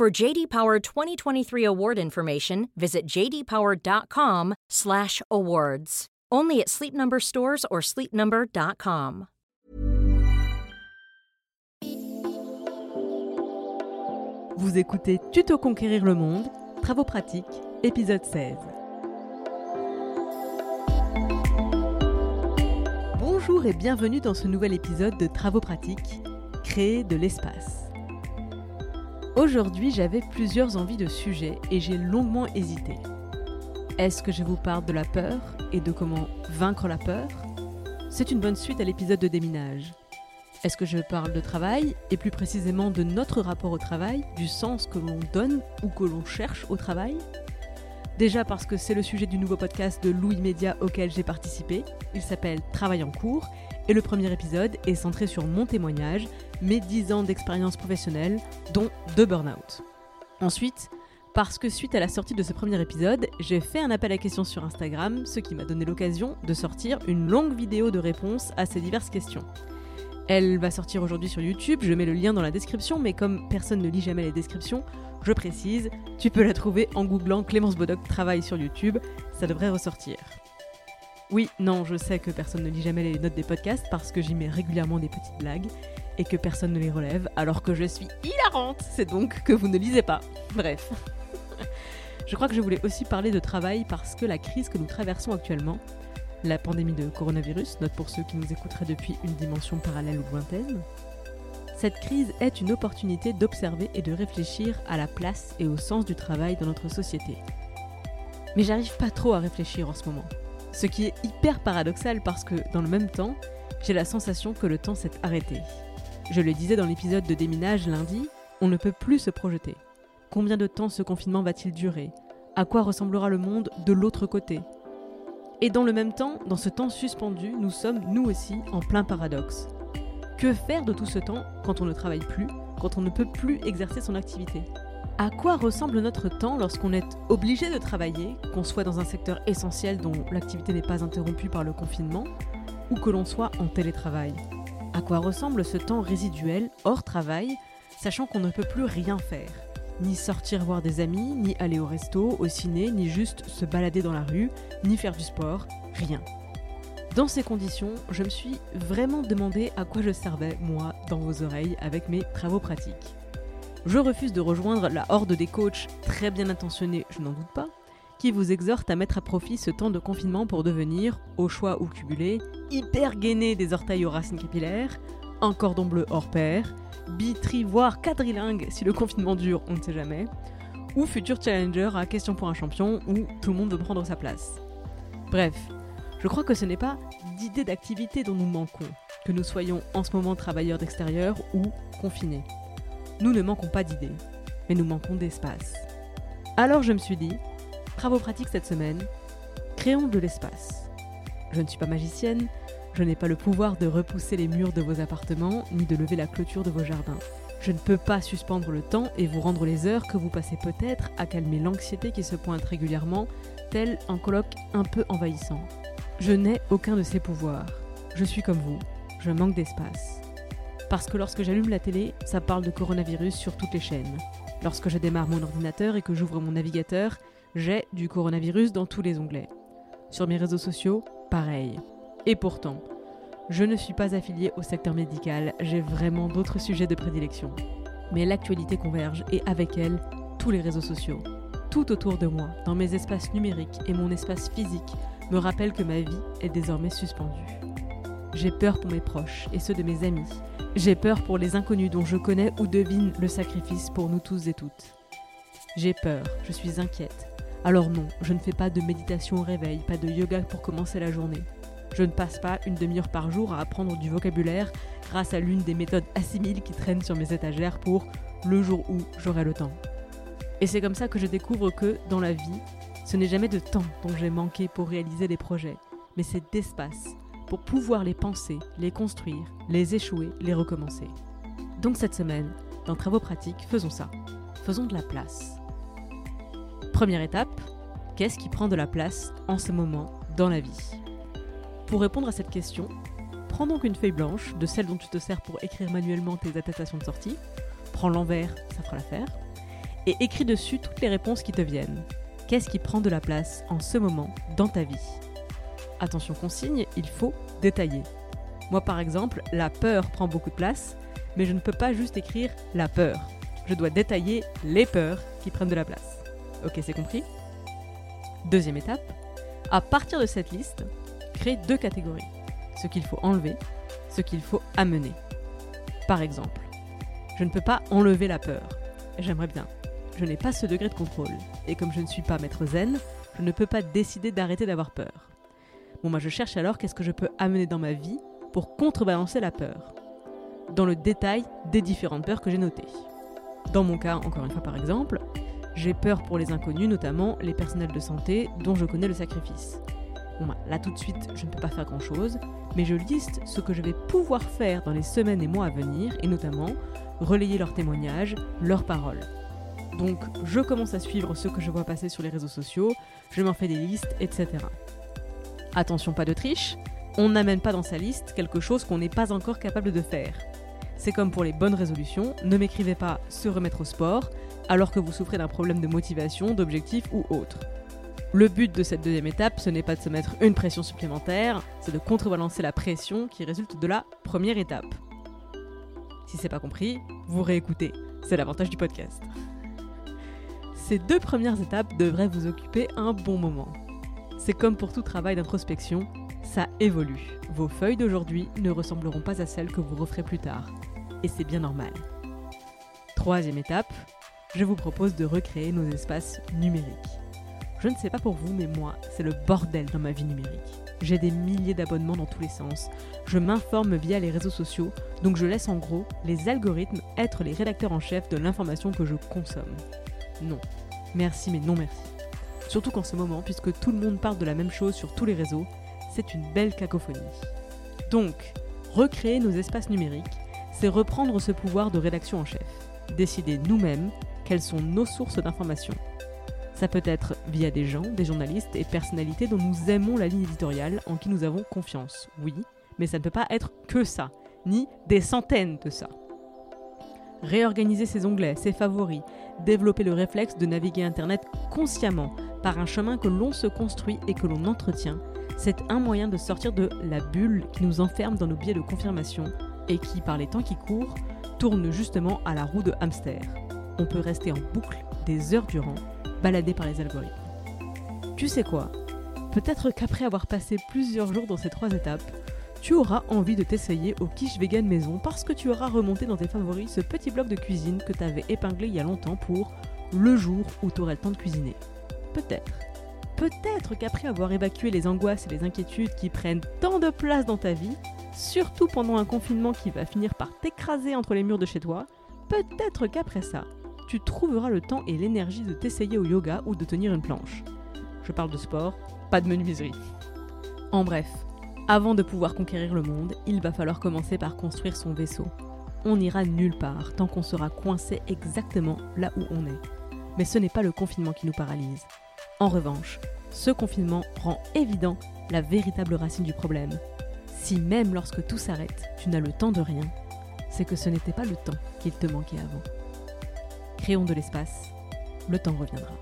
For JD Power 2023 award information, visit jdpower.com/awards. Only at Sleep Number stores or sleepnumber.com. Vous écoutez Tuto conquérir le monde, travaux pratiques, épisode 16. Bonjour et bienvenue dans ce nouvel épisode de Travaux pratiques, créer de l'espace. Aujourd'hui, j'avais plusieurs envies de sujets et j'ai longuement hésité. Est-ce que je vous parle de la peur et de comment vaincre la peur? C'est une bonne suite à l'épisode de déminage. Est-ce que je parle de travail et plus précisément de notre rapport au travail, du sens que l'on donne ou que l'on cherche au travail? Déjà parce que c'est le sujet du nouveau podcast de Louis Média auquel j'ai participé. Il s'appelle Travail en cours et le premier épisode est centré sur mon témoignage, mes 10 ans d'expérience professionnelle, dont deux burn-out. Ensuite, parce que suite à la sortie de ce premier épisode, j'ai fait un appel à questions sur Instagram, ce qui m'a donné l'occasion de sortir une longue vidéo de réponse à ces diverses questions. Elle va sortir aujourd'hui sur YouTube, je mets le lien dans la description, mais comme personne ne lit jamais les descriptions, je précise, tu peux la trouver en googlant Clémence Bodoc travail sur YouTube, ça devrait ressortir. Oui, non, je sais que personne ne lit jamais les notes des podcasts parce que j'y mets régulièrement des petites blagues et que personne ne les relève alors que je suis hilarante, c'est donc que vous ne lisez pas. Bref. je crois que je voulais aussi parler de travail parce que la crise que nous traversons actuellement la pandémie de coronavirus, note pour ceux qui nous écouteraient depuis une dimension parallèle ou lointaine. Cette crise est une opportunité d'observer et de réfléchir à la place et au sens du travail dans notre société. Mais j'arrive pas trop à réfléchir en ce moment. Ce qui est hyper paradoxal parce que, dans le même temps, j'ai la sensation que le temps s'est arrêté. Je le disais dans l'épisode de déminage lundi, on ne peut plus se projeter. Combien de temps ce confinement va-t-il durer? À quoi ressemblera le monde de l'autre côté? Et dans le même temps, dans ce temps suspendu, nous sommes nous aussi en plein paradoxe. Que faire de tout ce temps quand on ne travaille plus, quand on ne peut plus exercer son activité? À quoi ressemble notre temps lorsqu'on est obligé de travailler, qu'on soit dans un secteur essentiel dont l'activité n'est pas interrompue par le confinement, ou que l'on soit en télétravail? À quoi ressemble ce temps résiduel, hors travail, sachant qu'on ne peut plus rien faire? Ni sortir voir des amis, ni aller au resto, au ciné, ni juste se balader dans la rue, ni faire du sport, rien. Dans ces conditions, je me suis vraiment demandé à quoi je servais, moi, dans vos oreilles, avec mes travaux pratiques. Je refuse de rejoindre la horde des coachs très bien intentionnés, je n'en doute pas, qui vous exhortent à mettre à profit ce temps de confinement pour devenir, au choix ou cumulé, hyper gainé des orteils aux racines capillaires, un cordon bleu hors pair, bi, tri, voire quadrilingue si le confinement dure, on ne sait jamais, ou futur challenger à question pour un champion où tout le monde veut prendre sa place. Bref, je crois que ce n'est pas d'idées d'activité dont nous manquons, que nous soyons en ce moment travailleurs d'extérieur ou confinés. Nous ne manquons pas d'idées, mais nous manquons d'espace. Alors je me suis dit, travaux pratiques cette semaine, créons de l'espace. Je ne suis pas magicienne, je n'ai pas le pouvoir de repousser les murs de vos appartements, ni de lever la clôture de vos jardins. Je ne peux pas suspendre le temps et vous rendre les heures que vous passez peut-être à calmer l'anxiété qui se pointe régulièrement, tel un colloque un peu envahissant. Je n'ai aucun de ces pouvoirs. Je suis comme vous, je manque d'espace. Parce que lorsque j'allume la télé, ça parle de coronavirus sur toutes les chaînes. Lorsque je démarre mon ordinateur et que j'ouvre mon navigateur, j'ai du coronavirus dans tous les onglets. Sur mes réseaux sociaux, pareil. Et pourtant, je ne suis pas affiliée au secteur médical, j'ai vraiment d'autres sujets de prédilection. Mais l'actualité converge et avec elle, tous les réseaux sociaux. Tout autour de moi, dans mes espaces numériques et mon espace physique, me rappelle que ma vie est désormais suspendue. J'ai peur pour mes proches et ceux de mes amis. J'ai peur pour les inconnus dont je connais ou devine le sacrifice pour nous tous et toutes. J'ai peur, je suis inquiète. Alors non, je ne fais pas de méditation au réveil, pas de yoga pour commencer la journée. Je ne passe pas une demi-heure par jour à apprendre du vocabulaire grâce à l'une des méthodes assimiles qui traînent sur mes étagères pour le jour où j'aurai le temps. Et c'est comme ça que je découvre que, dans la vie, ce n'est jamais de temps dont j'ai manqué pour réaliser des projets, mais c'est d'espace pour pouvoir les penser, les construire, les échouer, les recommencer. Donc cette semaine, dans Travaux pratiques, faisons ça. Faisons de la place. Première étape, qu'est-ce qui prend de la place en ce moment dans la vie? Pour répondre à cette question, prends donc une feuille blanche, de celle dont tu te sers pour écrire manuellement tes attestations de sortie, prends l'envers, ça fera l'affaire, et écris dessus toutes les réponses qui te viennent. Qu'est-ce qui prend de la place en ce moment dans ta vie? Attention consigne, il faut détailler. Moi par exemple, la peur prend beaucoup de place, mais je ne peux pas juste écrire la peur. Je dois détailler les peurs qui prennent de la place. Ok, c'est compris? Deuxième étape, à partir de cette liste, crée deux catégories. Ce qu'il faut enlever, ce qu'il faut amener. Par exemple, je ne peux pas enlever la peur. J'aimerais bien. Je n'ai pas ce degré de contrôle. Et comme je ne suis pas maître zen, je ne peux pas décider d'arrêter d'avoir peur. Bon, moi je cherche alors qu'est-ce que je peux amener dans ma vie pour contrebalancer la peur. Dans le détail des différentes peurs que j'ai notées. Dans mon cas, encore une fois par exemple, j'ai peur pour les inconnus, notamment les personnels de santé dont je connais le sacrifice. Bon, bah, là tout de suite, je ne peux pas faire grand chose, mais je liste ce que je vais pouvoir faire dans les semaines et mois à venir, et notamment relayer leurs témoignages, leurs paroles. Donc je commence à suivre ce que je vois passer sur les réseaux sociaux, je m'en fais des listes, etc. Attention, pas de triche, on n'amène pas dans sa liste quelque chose qu'on n'est pas encore capable de faire. C'est comme pour les bonnes résolutions, ne m'écrivez pas se remettre au sport alors que vous souffrez d'un problème de motivation, d'objectif ou autre. Le but de cette deuxième étape, ce n'est pas de se mettre une pression supplémentaire, c'est de contrebalancer la pression qui résulte de la première étape. Si c'est pas compris, vous réécoutez, c'est l'avantage du podcast. Ces deux premières étapes devraient vous occuper un bon moment. C'est comme pour tout travail d'introspection, ça évolue. Vos feuilles d'aujourd'hui ne ressembleront pas à celles que vous referez plus tard. Et c'est bien normal. Troisième étape, je vous propose de recréer nos espaces numériques. Je ne sais pas pour vous, mais moi, c'est le bordel dans ma vie numérique. J'ai des milliers d'abonnements dans tous les sens. Je m'informe via les réseaux sociaux, donc je laisse en gros les algorithmes être les rédacteurs en chef de l'information que je consomme. Non. Merci, mais non merci. Surtout qu'en ce moment, puisque tout le monde parle de la même chose sur tous les réseaux, c'est une belle cacophonie. Donc, recréer nos espaces numériques, c'est reprendre ce pouvoir de rédaction en chef. Décider nous-mêmes quelles sont nos sources d'information. Ça peut être via des gens, des journalistes et personnalités dont nous aimons la ligne éditoriale, en qui nous avons confiance, oui, mais ça ne peut pas être que ça, ni des centaines de ça. Réorganiser ses onglets, ses favoris, développer le réflexe de naviguer Internet consciemment par un chemin que l'on se construit et que l'on entretient, c'est un moyen de sortir de la bulle qui nous enferme dans nos biais de confirmation et qui, par les temps qui courent, tourne justement à la roue de hamster. On peut rester en boucle des heures durant, baladé par les algorithmes. Tu sais quoi? Peut-être qu'après avoir passé plusieurs jours dans ces trois étapes, tu auras envie de t'essayer au quiche vegan maison parce que tu auras remonté dans tes favoris ce petit bloc de cuisine que tu avais épinglé il y a longtemps pour le jour où tu aurais le temps de cuisiner. Peut-être. Peut-être qu'après avoir évacué les angoisses et les inquiétudes qui prennent tant de place dans ta vie, surtout pendant un confinement qui va finir par t'écraser entre les murs de chez toi, peut-être qu'après ça, tu trouveras le temps et l'énergie de t'essayer au yoga ou de tenir une planche. Je parle de sport, pas de menuiserie. En bref, avant de pouvoir conquérir le monde, il va falloir commencer par construire son vaisseau. On n'ira nulle part tant qu'on sera coincé exactement là où on est. Mais ce n'est pas le confinement qui nous paralyse. En revanche, ce confinement rend évident la véritable racine du problème. Si même lorsque tout s'arrête, tu n'as le temps de rien, c'est que ce n'était pas le temps qu'il te manquait avant. Créons de l'espace, le temps reviendra.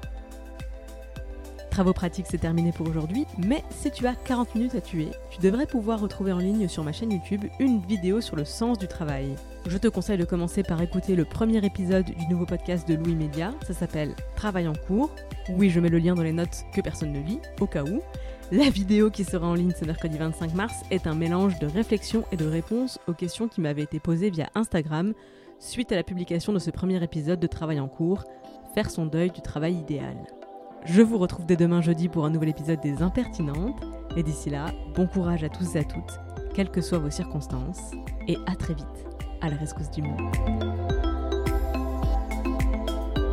Travaux pratiques, c'est terminé pour aujourd'hui, mais si tu as 40 minutes à tuer, tu devrais pouvoir retrouver en ligne sur ma chaîne YouTube une vidéo sur le sens du travail. Je te conseille de commencer par écouter le premier épisode du nouveau podcast de Louis Média, ça s'appelle Travail en cours. Oui, je mets le lien dans les notes que personne ne lit, au cas où. La vidéo qui sera en ligne ce mercredi 25 mars est un mélange de réflexion et de réponses aux questions qui m'avaient été posées via Instagram suite à la publication de ce premier épisode de Travail en cours, faire son deuil du travail idéal. Je vous retrouve dès demain jeudi pour un nouvel épisode des Impertinentes, et d'ici là, bon courage à tous et à toutes, quelles que soient vos circonstances, et à très vite à la rescousse du monde.